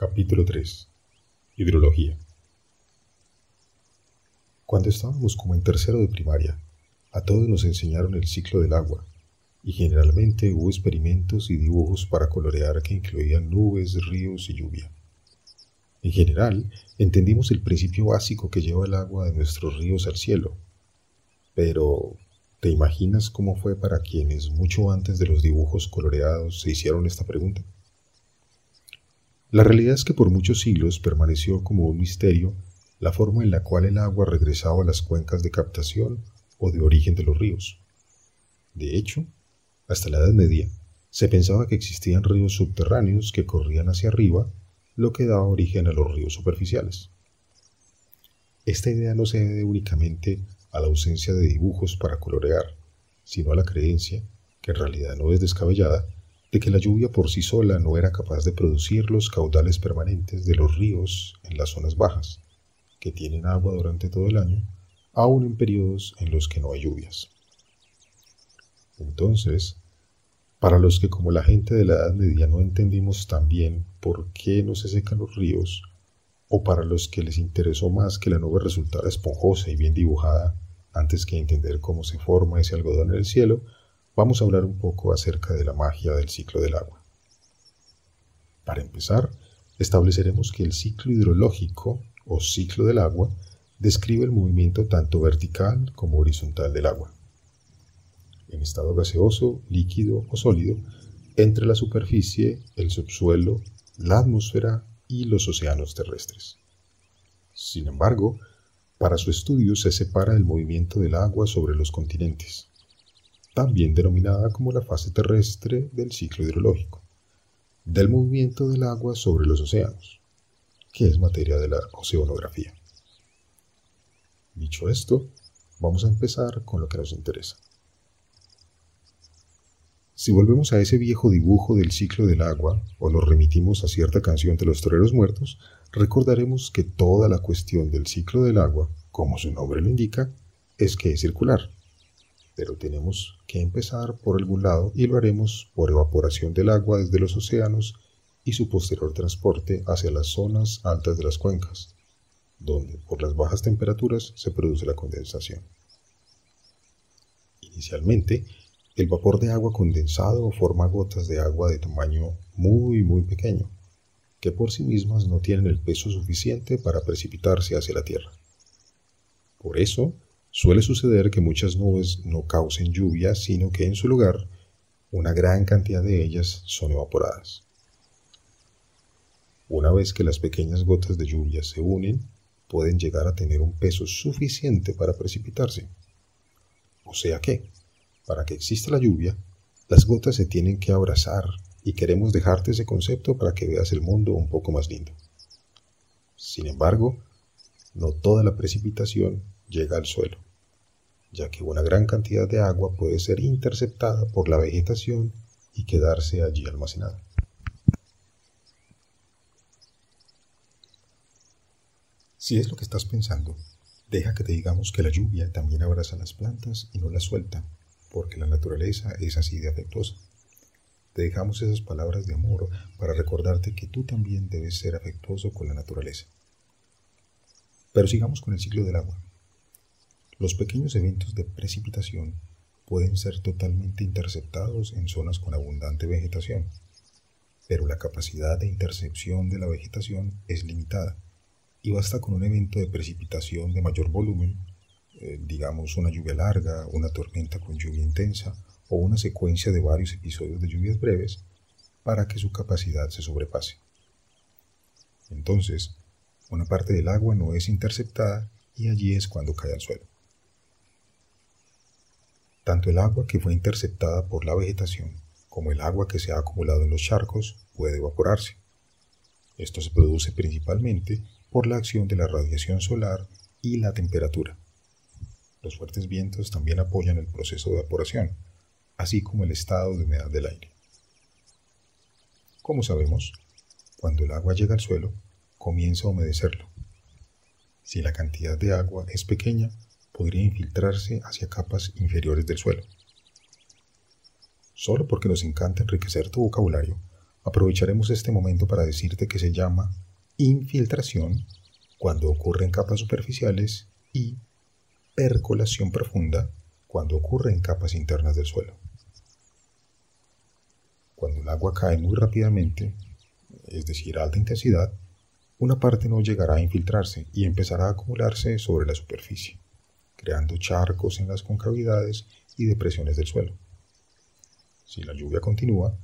Capítulo 3. Hidrología. Cuando estábamos como en tercero de primaria, a todos nos enseñaron el ciclo del agua, y generalmente hubo experimentos y dibujos para colorear que incluían nubes, ríos y lluvia. En general, entendimos el principio básico que lleva el agua de nuestros ríos al cielo. Pero, ¿te imaginas cómo fue para quienes mucho antes de los dibujos coloreados se hicieron esta pregunta? La realidad es que por muchos siglos permaneció como un misterio la forma en la cual el agua regresaba a las cuencas de captación o de origen de los ríos. De hecho, hasta la Edad Media, se pensaba que existían ríos subterráneos que corrían hacia arriba, lo que daba origen a los ríos superficiales. Esta idea no se debe únicamente a la ausencia de dibujos para colorear, sino a la creencia, que en realidad no es descabellada, de que la lluvia por sí sola no era capaz de producir los caudales permanentes de los ríos en las zonas bajas, que tienen agua durante todo el año, aun en periodos en los que no hay lluvias. Entonces, para los que como la gente de la Edad Media no entendimos tan bien por qué no se secan los ríos, o para los que les interesó más que la nube resultara esponjosa y bien dibujada antes que entender cómo se forma ese algodón en el cielo, vamos a hablar un poco acerca de la magia del ciclo del agua. Para empezar, estableceremos que el ciclo hidrológico o ciclo del agua describe el movimiento tanto vertical como horizontal del agua. En estado gaseoso, líquido o sólido, entre la superficie, el subsuelo, la atmósfera y los océanos terrestres. Sin embargo, para su estudio se separa el movimiento del agua sobre los continentes también denominada como la fase terrestre del ciclo hidrológico, del movimiento del agua sobre los océanos, que es materia de la oceanografía. Dicho esto, vamos a empezar con lo que nos interesa. Si volvemos a ese viejo dibujo del ciclo del agua o nos remitimos a cierta canción de los toreros muertos, recordaremos que toda la cuestión del ciclo del agua, como su nombre lo indica, es que es circular pero tenemos que empezar por algún lado y lo haremos por evaporación del agua desde los océanos y su posterior transporte hacia las zonas altas de las cuencas, donde por las bajas temperaturas se produce la condensación. Inicialmente, el vapor de agua condensado forma gotas de agua de tamaño muy muy pequeño, que por sí mismas no tienen el peso suficiente para precipitarse hacia la Tierra. Por eso, Suele suceder que muchas nubes no causen lluvia, sino que en su lugar una gran cantidad de ellas son evaporadas. Una vez que las pequeñas gotas de lluvia se unen, pueden llegar a tener un peso suficiente para precipitarse. O sea que, para que exista la lluvia, las gotas se tienen que abrazar y queremos dejarte ese concepto para que veas el mundo un poco más lindo. Sin embargo, no toda la precipitación llega al suelo, ya que una gran cantidad de agua puede ser interceptada por la vegetación y quedarse allí almacenada. Si es lo que estás pensando, deja que te digamos que la lluvia también abraza las plantas y no las suelta, porque la naturaleza es así de afectuosa. Te dejamos esas palabras de amor para recordarte que tú también debes ser afectuoso con la naturaleza. Pero sigamos con el ciclo del agua. Los pequeños eventos de precipitación pueden ser totalmente interceptados en zonas con abundante vegetación, pero la capacidad de intercepción de la vegetación es limitada y basta con un evento de precipitación de mayor volumen, eh, digamos una lluvia larga, una tormenta con lluvia intensa o una secuencia de varios episodios de lluvias breves, para que su capacidad se sobrepase. Entonces, una parte del agua no es interceptada y allí es cuando cae al suelo. Tanto el agua que fue interceptada por la vegetación como el agua que se ha acumulado en los charcos puede evaporarse. Esto se produce principalmente por la acción de la radiación solar y la temperatura. Los fuertes vientos también apoyan el proceso de evaporación, así como el estado de humedad del aire. Como sabemos, cuando el agua llega al suelo, comienza a humedecerlo. Si la cantidad de agua es pequeña, podría infiltrarse hacia capas inferiores del suelo. Solo porque nos encanta enriquecer tu vocabulario, aprovecharemos este momento para decirte que se llama infiltración cuando ocurre en capas superficiales y percolación profunda cuando ocurre en capas internas del suelo. Cuando el agua cae muy rápidamente, es decir, a alta intensidad, una parte no llegará a infiltrarse y empezará a acumularse sobre la superficie, creando charcos en las concavidades y depresiones del suelo. Si la lluvia continúa,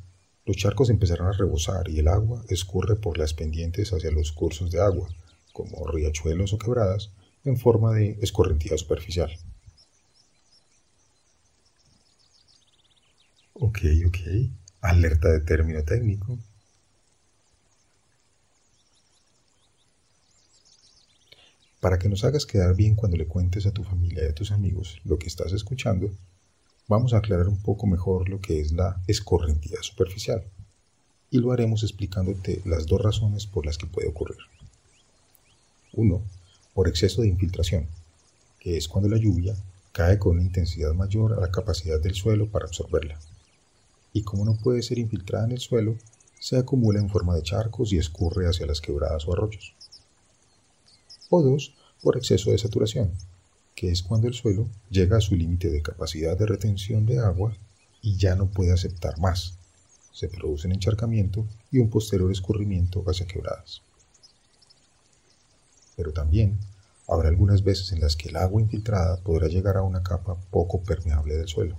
los charcos empezarán a rebosar y el agua escurre por las pendientes hacia los cursos de agua, como riachuelos o quebradas, en forma de escorrentía superficial. Ok, ok. Alerta de término técnico. Para que nos hagas quedar bien cuando le cuentes a tu familia y a tus amigos lo que estás escuchando, vamos a aclarar un poco mejor lo que es la escorrentía superficial. Y lo haremos explicándote las dos razones por las que puede ocurrir. Uno, por exceso de infiltración, que es cuando la lluvia cae con una intensidad mayor a la capacidad del suelo para absorberla. Y como no puede ser infiltrada en el suelo, se acumula en forma de charcos y escurre hacia las quebradas o arroyos o dos, por exceso de saturación, que es cuando el suelo llega a su límite de capacidad de retención de agua y ya no puede aceptar más. Se produce un encharcamiento y un posterior escurrimiento hacia quebradas. Pero también habrá algunas veces en las que el agua infiltrada podrá llegar a una capa poco permeable del suelo,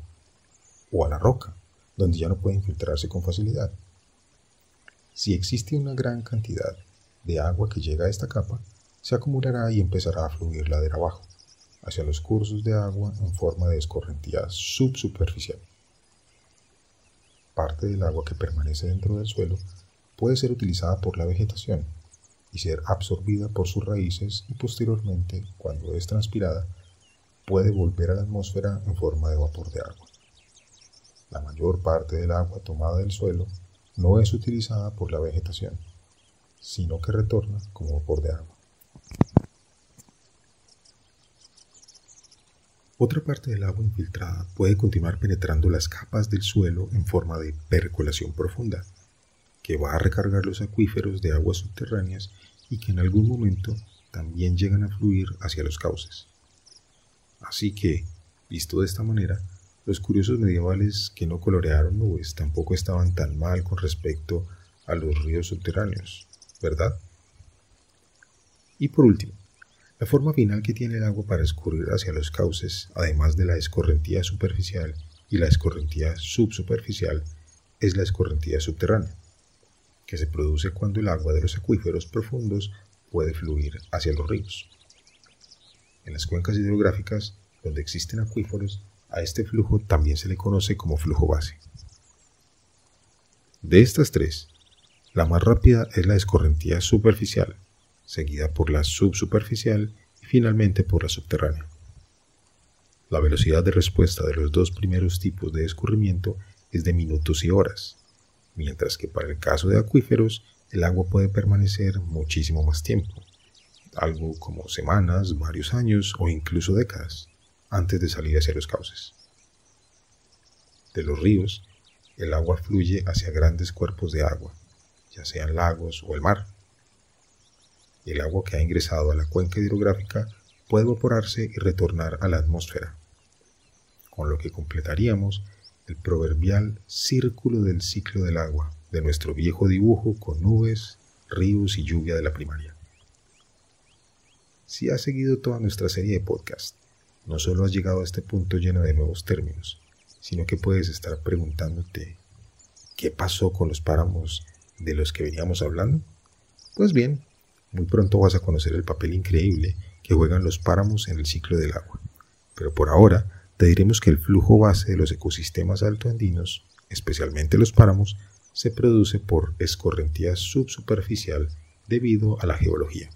o a la roca, donde ya no puede infiltrarse con facilidad. Si existe una gran cantidad de agua que llega a esta capa, se acumulará y empezará a fluir ladera abajo, hacia los cursos de agua en forma de escorrentía subsuperficial. Parte del agua que permanece dentro del suelo puede ser utilizada por la vegetación y ser absorbida por sus raíces y posteriormente, cuando es transpirada, puede volver a la atmósfera en forma de vapor de agua. La mayor parte del agua tomada del suelo no es utilizada por la vegetación, sino que retorna como vapor de agua. Otra parte del agua infiltrada puede continuar penetrando las capas del suelo en forma de percolación profunda, que va a recargar los acuíferos de aguas subterráneas y que en algún momento también llegan a fluir hacia los cauces. Así que, visto de esta manera, los curiosos medievales que no colorearon nubes tampoco estaban tan mal con respecto a los ríos subterráneos, ¿verdad? Y por último, la forma final que tiene el agua para escurrir hacia los cauces, además de la escorrentía superficial y la escorrentía subsuperficial, es la escorrentía subterránea, que se produce cuando el agua de los acuíferos profundos puede fluir hacia los ríos. En las cuencas hidrográficas, donde existen acuíferos, a este flujo también se le conoce como flujo base. De estas tres, la más rápida es la escorrentía superficial, seguida por la subsuperficial y finalmente por la subterránea. La velocidad de respuesta de los dos primeros tipos de escurrimiento es de minutos y horas, mientras que para el caso de acuíferos el agua puede permanecer muchísimo más tiempo, algo como semanas, varios años o incluso décadas, antes de salir hacia los cauces. De los ríos, el agua fluye hacia grandes cuerpos de agua, ya sean lagos o el mar el agua que ha ingresado a la cuenca hidrográfica puede evaporarse y retornar a la atmósfera, con lo que completaríamos el proverbial círculo del ciclo del agua de nuestro viejo dibujo con nubes, ríos y lluvia de la primaria. Si has seguido toda nuestra serie de podcast, no solo has llegado a este punto lleno de nuevos términos, sino que puedes estar preguntándote, ¿qué pasó con los páramos de los que veníamos hablando? Pues bien, muy pronto vas a conocer el papel increíble que juegan los páramos en el ciclo del agua. Pero por ahora te diremos que el flujo base de los ecosistemas altoandinos, especialmente los páramos, se produce por escorrentía subsuperficial debido a la geología.